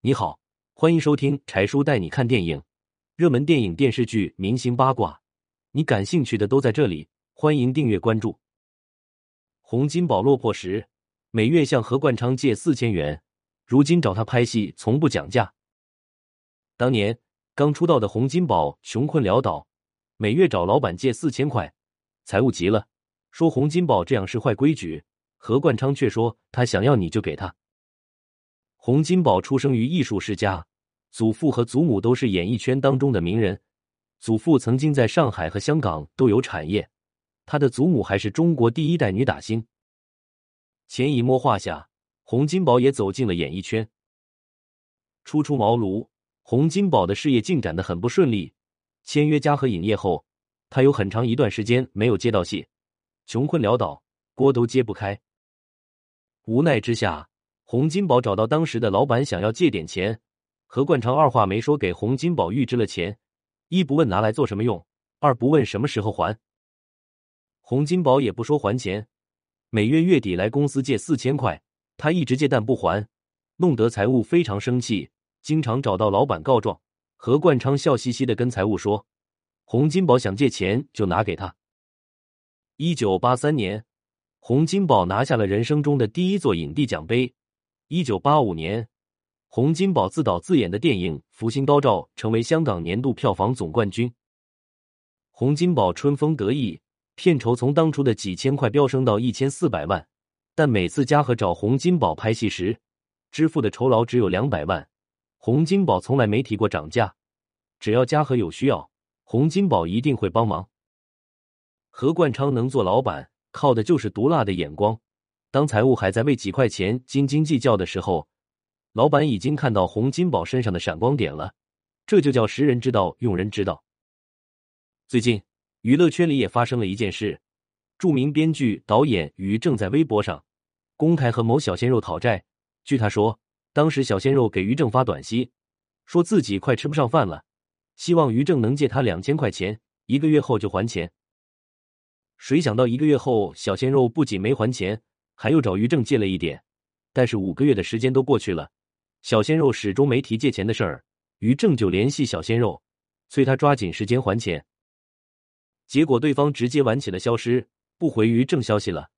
你好，欢迎收听柴叔带你看电影，热门电影、电视剧、明星八卦，你感兴趣的都在这里。欢迎订阅关注。洪金宝落魄时，每月向何冠昌借四千元，如今找他拍戏从不讲价。当年刚出道的洪金宝穷困潦倒，每月找老板借四千块，财务急了，说洪金宝这样是坏规矩。何冠昌却说他想要你就给他。洪金宝出生于艺术世家，祖父和祖母都是演艺圈当中的名人。祖父曾经在上海和香港都有产业，他的祖母还是中国第一代女打星。潜移默化下，洪金宝也走进了演艺圈。初出茅庐，洪金宝的事业进展的很不顺利。签约嘉禾影业后，他有很长一段时间没有接到戏，穷困潦倒，锅都揭不开。无奈之下。洪金宝找到当时的老板，想要借点钱。何冠昌二话没说，给洪金宝预支了钱。一不问拿来做什么用，二不问什么时候还。洪金宝也不说还钱，每月月底来公司借四千块，他一直借但不还，弄得财务非常生气，经常找到老板告状。何冠昌笑嘻嘻的跟财务说：“洪金宝想借钱就拿给他。”一九八三年，洪金宝拿下了人生中的第一座影帝奖杯。一九八五年，洪金宝自导自演的电影《福星高照》成为香港年度票房总冠军。洪金宝春风得意，片酬从当初的几千块飙升到一千四百万。但每次嘉禾找洪金宝拍戏时，支付的酬劳只有两百万。洪金宝从来没提过涨价，只要嘉禾有需要，洪金宝一定会帮忙。何冠昌能做老板，靠的就是毒辣的眼光。当财务还在为几块钱斤斤计较的时候，老板已经看到洪金宝身上的闪光点了。这就叫识人之道，用人之道。最近娱乐圈里也发生了一件事：著名编剧导演于正在微博上公开和某小鲜肉讨债。据他说，当时小鲜肉给于正发短信，说自己快吃不上饭了，希望于正能借他两千块钱，一个月后就还钱。谁想到一个月后，小鲜肉不仅没还钱。还又找于正借了一点，但是五个月的时间都过去了，小鲜肉始终没提借钱的事儿。于正就联系小鲜肉，催他抓紧时间还钱。结果对方直接玩起了，消失，不回于正消息了。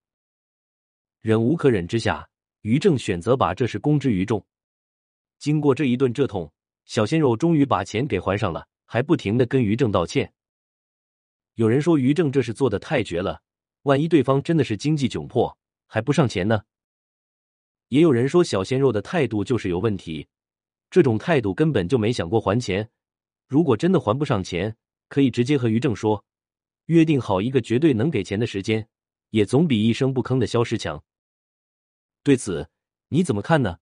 忍无可忍之下，于正选择把这事公之于众。经过这一顿折腾，小鲜肉终于把钱给还上了，还不停的跟于正道歉。有人说于正这是做的太绝了，万一对方真的是经济窘迫。还不上钱呢？也有人说小鲜肉的态度就是有问题，这种态度根本就没想过还钱。如果真的还不上钱，可以直接和于正说，约定好一个绝对能给钱的时间，也总比一声不吭的消失强。对此你怎么看呢？